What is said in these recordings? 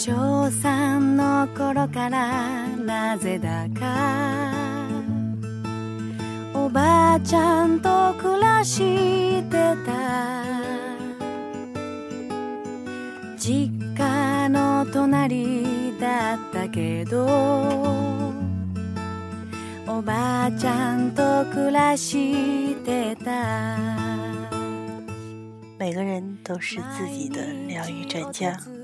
小三の頃からなぜだか。おばあちゃんと暮らしてた。実家の隣だったけど。おばあちゃんと暮らしてた。每个人都是自己的疗愈专家。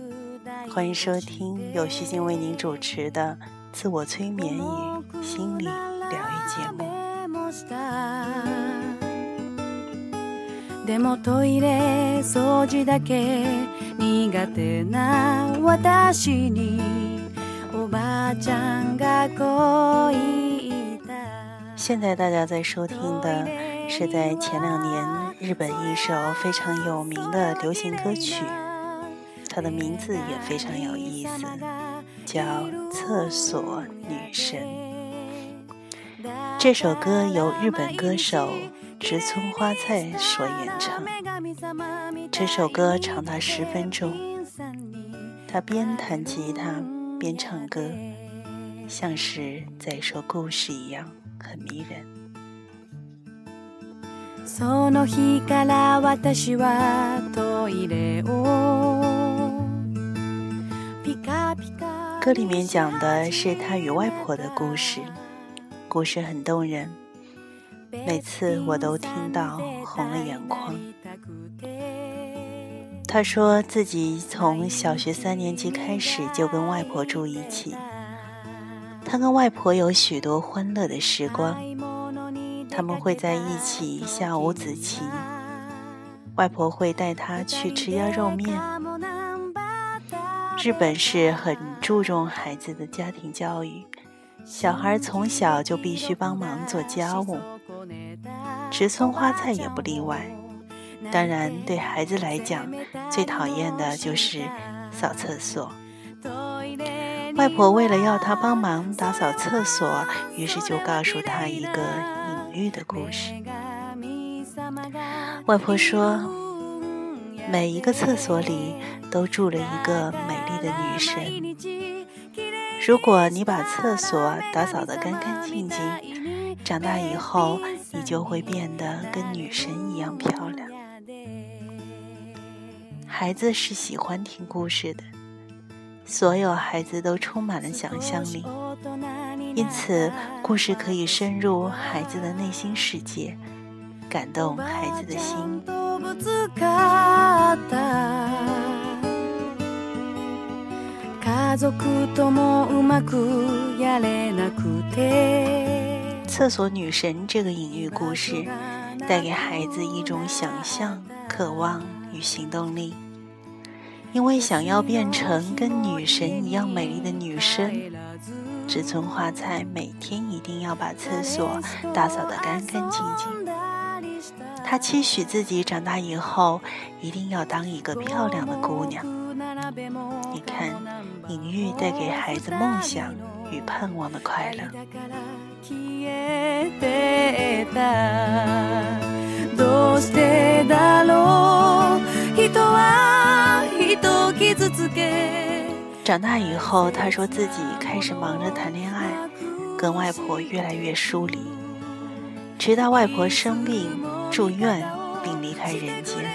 欢迎收听由徐静为您主持的自我催眠与心理疗愈节目。でもトイレ掃除だけ苦手な私におばあちゃんがこう言った现在大家在收听的是在前两年日本一首非常有名的流行歌曲， 它的名字也非常有意思，叫《厕所女神》。这首歌由日本歌手植村花菜所演唱。这首歌长达十分钟，他边弹吉他边唱歌，像是在说故事一样，很迷人。その日から私はトイレをピカピカ 歌里面讲的是他与外婆的故事，故事很动人，每次我都听到红了眼眶。他说自己从小学三年级开始就跟外婆住一起，他跟外婆有许多欢乐的时光。他们会在一起下五子棋，外婆会带他去吃鸭肉面。日本是很注重孩子的家庭教育，小孩从小就必须帮忙做家务，植村花菜也不例外。当然，对孩子来讲，最讨厌的就是扫厕所。外婆为了要他帮忙打扫厕所，于是就告诉他一个。隐喻的故事。外婆说，每一个厕所里都住了一个美的女神。如果你把厕所打扫得干干净净，长大以后你就会变得跟女神一样漂亮。孩子是喜欢听故事的，所有孩子都充满了想象力。因此，故事可以深入孩子的内心世界，感动孩子的心。厕所女神这个隐喻故事，带给孩子一种想象、渴望与行动力。因为想要变成跟女神一样美丽的女生。植村花菜每天一定要把厕所打扫得干干净净。她期许自己长大以后一定要当一个漂亮的姑娘。你看，隐喻带给孩子梦想与盼望的快乐。长大以后，他说自己开始忙着谈恋爱，跟外婆越来越疏离，直到外婆生病住院并离开人间。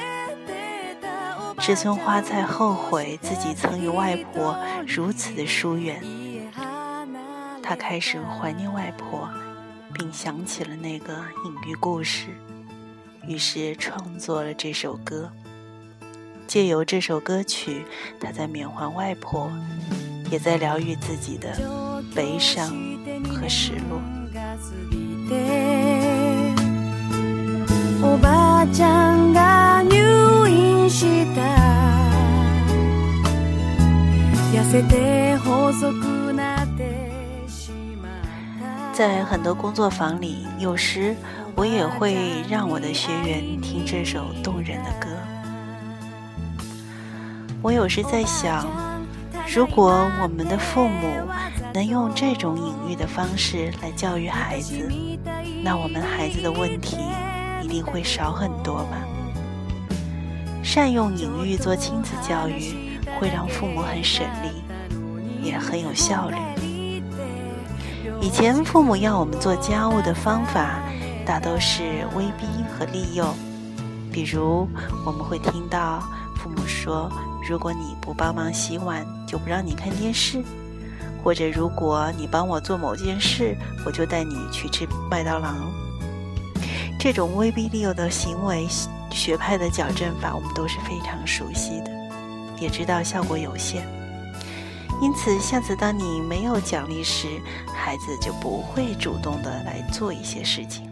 植村花菜后悔自己曾与外婆如此的疏远，他开始怀念外婆，并想起了那个隐喻故事，于是创作了这首歌。借由这首歌曲，他在缅怀外婆，也在疗愈自己的悲伤和失落。在很多工作坊里，有时我也会让我的学员听这首动人的歌。我有时在想，如果我们的父母能用这种隐喻的方式来教育孩子，那我们孩子的问题定会少很多吧？善用隐喻做亲子教育，会让父母很省力，也很有效率。以前父母要我们做家务的方法，大都是威逼和利诱。比如，我们会听到父母说：“如果你不帮忙洗碗，就不让你看电视；或者，如果你帮我做某件事，我就带你去吃麦当劳。”这种威逼利诱的行为，学派的矫正法，我们都是非常熟悉的，也知道效果有限。因此，下次当你没有奖励时，孩子就不会主动的来做一些事情。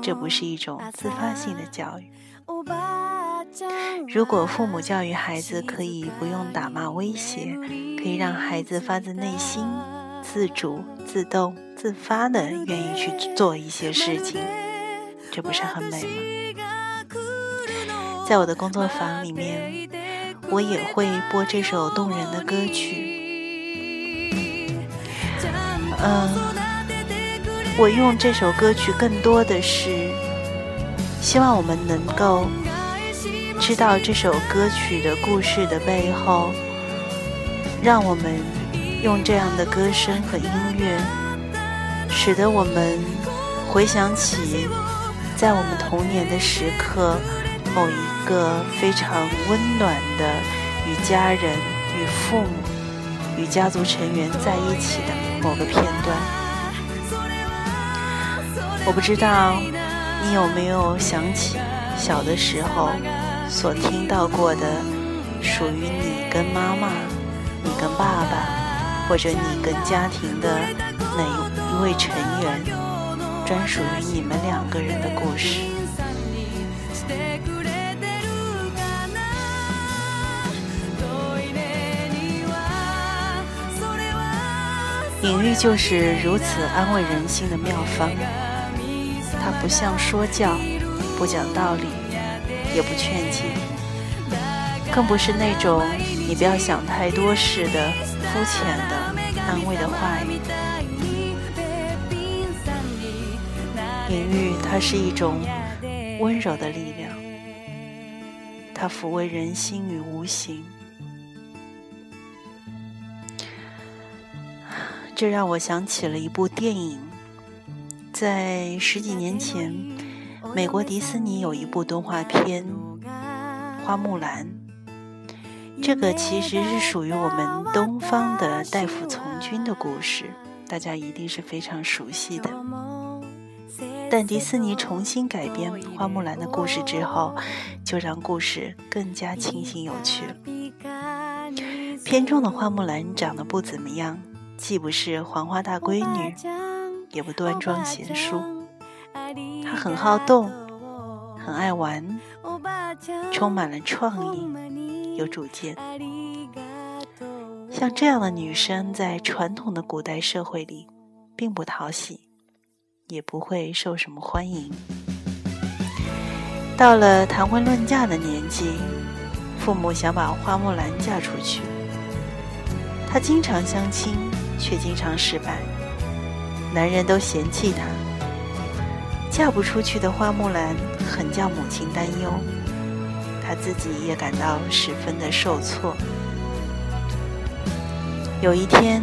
这不是一种自发性的教育。如果父母教育孩子可以不用打骂威胁，可以让孩子发自内心、自主、自动、自发的愿意去做一些事情，这不是很美吗？在我的工作坊里面，我也会播这首动人的歌曲。嗯。我用这首歌曲，更多的是希望我们能够知道这首歌曲的故事的背后，让我们用这样的歌声和音乐，使得我们回想起在我们童年的时刻，某一个非常温暖的与家人、与父母、与家族成员在一起的某个片段。我不知道你有没有想起小的时候所听到过的属于你跟妈妈、你跟爸爸，或者你跟家庭的哪一位成员，专属于你们两个人的故事。隐喻就是如此安慰人心的妙方。它不像说教，不讲道理，也不劝解，更不是那种你不要想太多似的肤浅的安慰的话语。隐喻，它是一种温柔的力量，它抚慰人心与无形。这让我想起了一部电影。在十几年前，美国迪士尼有一部动画片《花木兰》，这个其实是属于我们东方的代父从军的故事，大家一定是非常熟悉的。但迪士尼重新改编《花木兰》的故事之后，就让故事更加清新有趣了。片中的花木兰长得不怎么样，既不是黄花大闺女。也不端庄贤淑，她很好动，很爱玩，充满了创意，有主见。像这样的女生，在传统的古代社会里，并不讨喜，也不会受什么欢迎。到了谈婚论嫁的年纪，父母想把花木兰嫁出去，她经常相亲，却经常失败。男人都嫌弃她，嫁不出去的花木兰很叫母亲担忧，她自己也感到十分的受挫。有一天，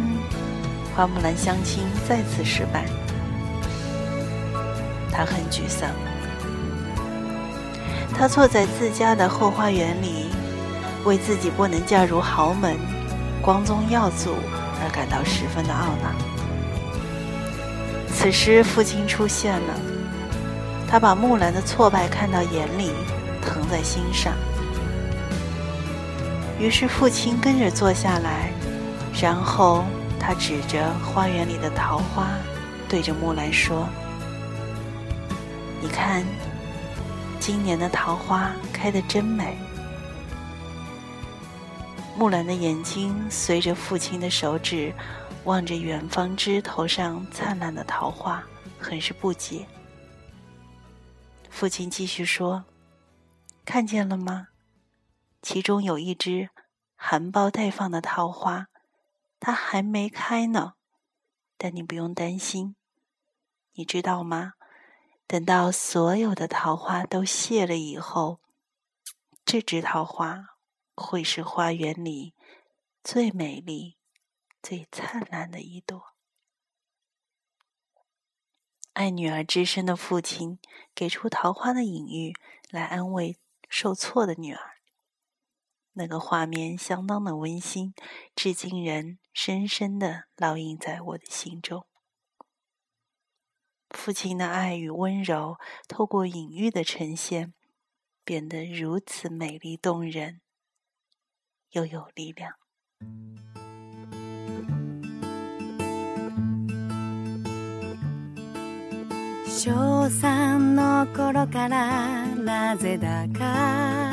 花木兰相亲再次失败，他很沮丧。他坐在自家的后花园里，为自己不能嫁入豪门、光宗耀祖而感到十分的懊恼。此时，父亲出现了。他把木兰的挫败看到眼里，疼在心上。于是，父亲跟着坐下来，然后他指着花园里的桃花，对着木兰说：“你看，今年的桃花开得真美。”木兰的眼睛随着父亲的手指。望着远方枝头上灿烂的桃花，很是不解。父亲继续说：“看见了吗？其中有一只含苞待放的桃花，它还没开呢。但你不用担心，你知道吗？等到所有的桃花都谢了以后，这枝桃花会是花园里最美丽。”最灿烂的一朵。爱女儿之深的父亲给出桃花的隐喻来安慰受挫的女儿，那个画面相当的温馨，至今仍深深的烙印在我的心中。父亲的爱与温柔，透过隐喻的呈现，变得如此美丽动人，又有力量。小三の頃からなぜだか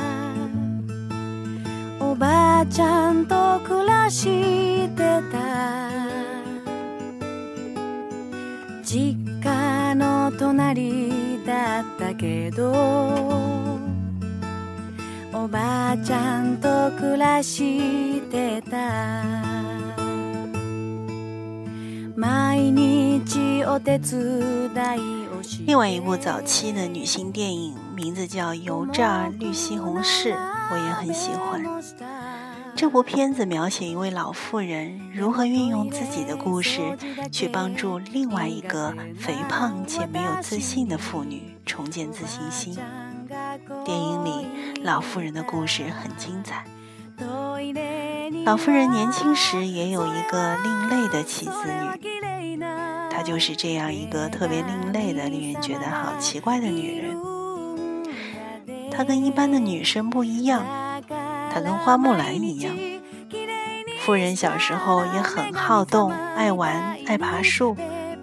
おばあちゃんと暮らしてた実家の 隣だったけどおばあちゃんと暮らしてた另外一部早期的女性电影，名字叫《油炸绿西红柿》， 我也很喜欢。这部片子描写一位老妇人如何运用自己的故事，去帮助另外一个肥胖且没有自信的妇女重建自信心。电影里老妇人的故事很精彩。老妇人年轻时也有一个另类的妻子女，她就是这样一个特别另类的、令人觉得好奇怪的女人。她跟一般的女生不一样，她跟花木兰一样。富人小时候也很好动，爱玩，爱爬树，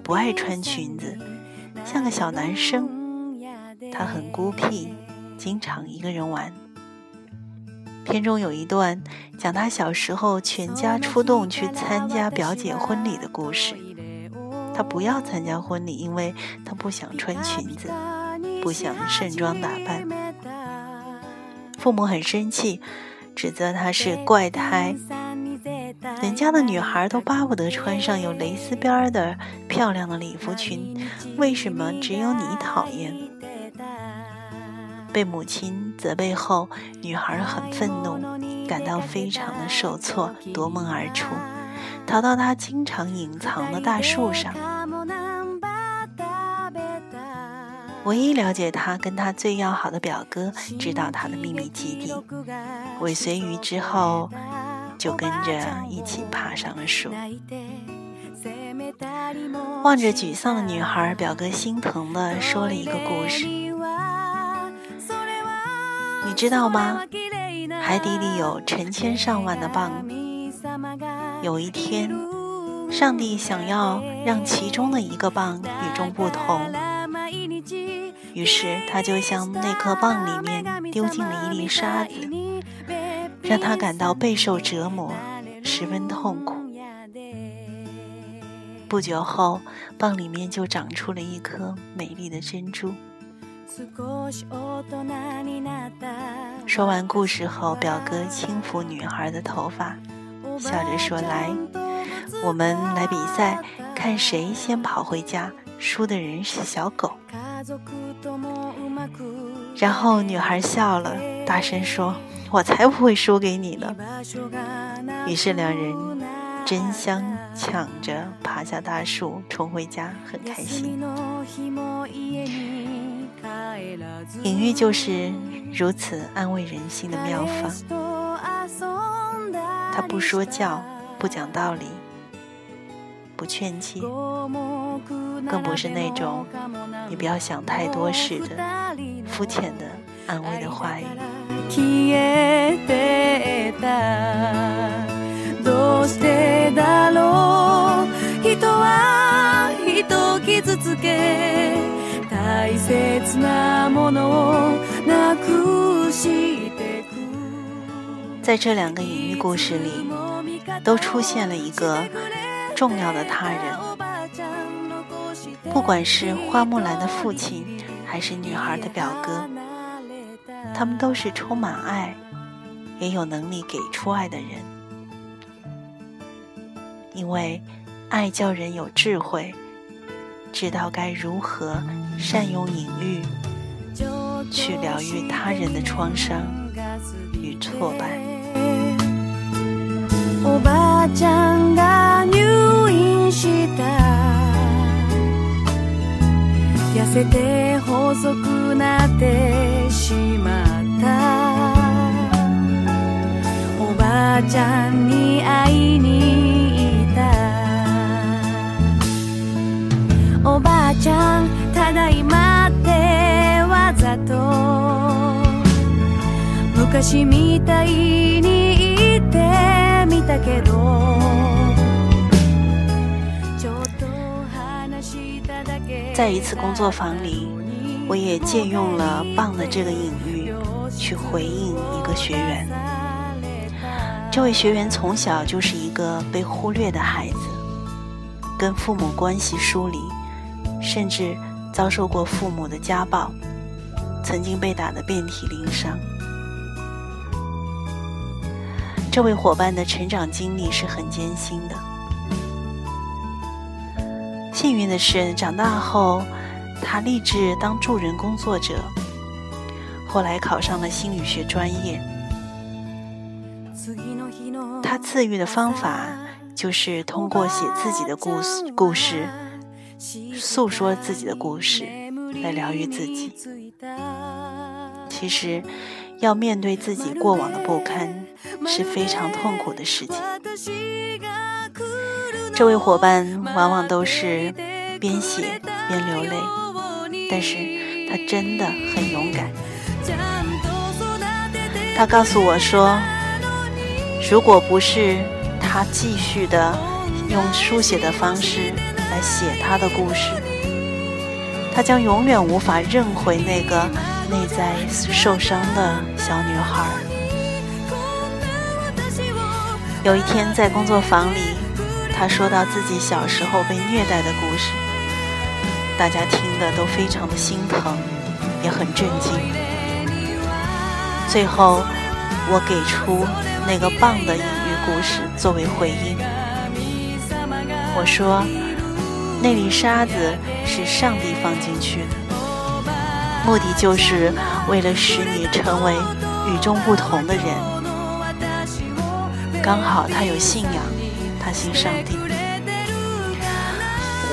不爱穿裙子，像个小男生。她很孤僻，经常一个人玩。片中有一段讲他小时候全家出动去参加表姐婚礼的故事。他不要参加婚礼，因为他不想穿裙子，不想盛装打扮。父母很生气，指责她是怪胎。人家的女孩都巴不得穿上有蕾丝边的漂亮的礼服裙，为什么只有你讨厌？被母亲责备后，女孩很愤怒，感到非常的受挫，夺门而出，逃到她经常隐藏的大树上。唯一了解她、跟她最要好的表哥知道她的秘密基地，尾随于之后，就跟着一起爬上了树。望着沮丧的女孩，表哥心疼的说了一个故事。你知道吗？海底里有成千上万的蚌。有一天，上帝想要让其中的一个蚌与众不同，于是他就向那颗蚌里面丢进了一粒沙子，让他感到备受折磨，十分痛苦。不久后，蚌里面就长出了一颗美丽的珍珠。说完故事后，表哥轻抚女孩的头发，笑着说：“来，我们来比赛，看谁先跑回家，输的人是小狗。”然后女孩笑了，大声说：“我才不会输给你呢！”于是两人争相抢着爬下大树，冲回家，很开心。隐喻就是如此安慰人心的妙方。他不说教，不讲道理，不劝诫，更不是那种你不要想太多似的肤浅的安慰的话语。在这两个隐喻故事里，都出现了一个重要的他人。不管是花木兰的父亲，还是女孩的表哥，他们都是充满爱，也有能力给出爱的人。因为爱叫人有智慧。知道该如何善用隐喻，去疗愈他人的创伤与挫败。 おばあちゃんが した。痩せて細くなってしまった。おばあちゃんに会いに行った。おばあちゃんただいまってわざと。昔みたいに言ってみたけど。在一次工作坊里，我也借用了“棒”的这个隐喻，去回应一个学员。这位学员从小就是一个被忽略的孩子，跟父母关系疏离，甚至遭受过父母的家暴，曾经被打得遍体鳞伤。这位伙伴的成长经历是很艰辛的。幸运的是，长大后他立志当助人工作者，后来考上了心理学专业。他自愈的方法就是通过写自己的故事，故事诉说自己的故事来疗愈自己。其实，要面对自己过往的不堪是非常痛苦的事情。这位伙伴往往都是边写边流泪，但是他真的很勇敢。他告诉我说。如果不是他继续的用书写的方式来写他的故事，他将永远无法认回那个内在受伤的小女孩。有一天在工作坊里，他说到自己小时候被虐待的故事，大家听得都非常的心疼，也很震惊。最后，我给出。那个棒的隐喻故事作为回应，我说，那粒沙子是上帝放进去的，目的就是为了使你成为与众不同的人。刚好他有信仰，他信上帝。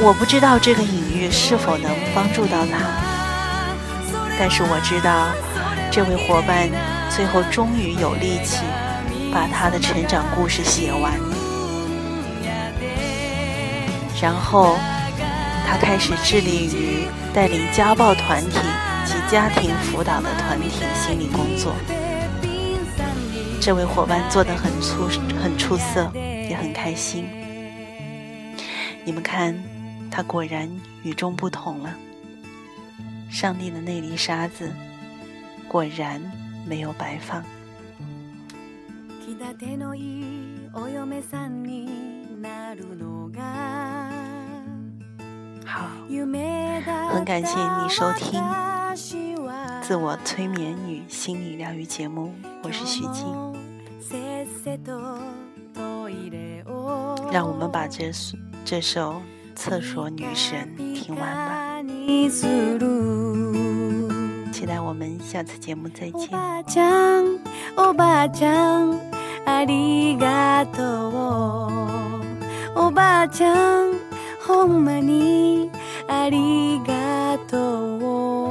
我不知道这个隐喻是否能帮助到他，但是我知道，这位伙伴最后终于有力气。把他的成长故事写完，然后他开始致力于带领家暴团体及家庭辅导的团体心理工作。这位伙伴做得很出很出色，开心。你们看，他果然与众不同了。上帝的那粒沙子，果然没有白放。好，很感谢你收听自我催眠与心理疗愈节目，我是徐静。让我们把这这首《厕所女神》听完吧。期待我们下次节目再见。ありがとうおばあちゃんほんまにありがとう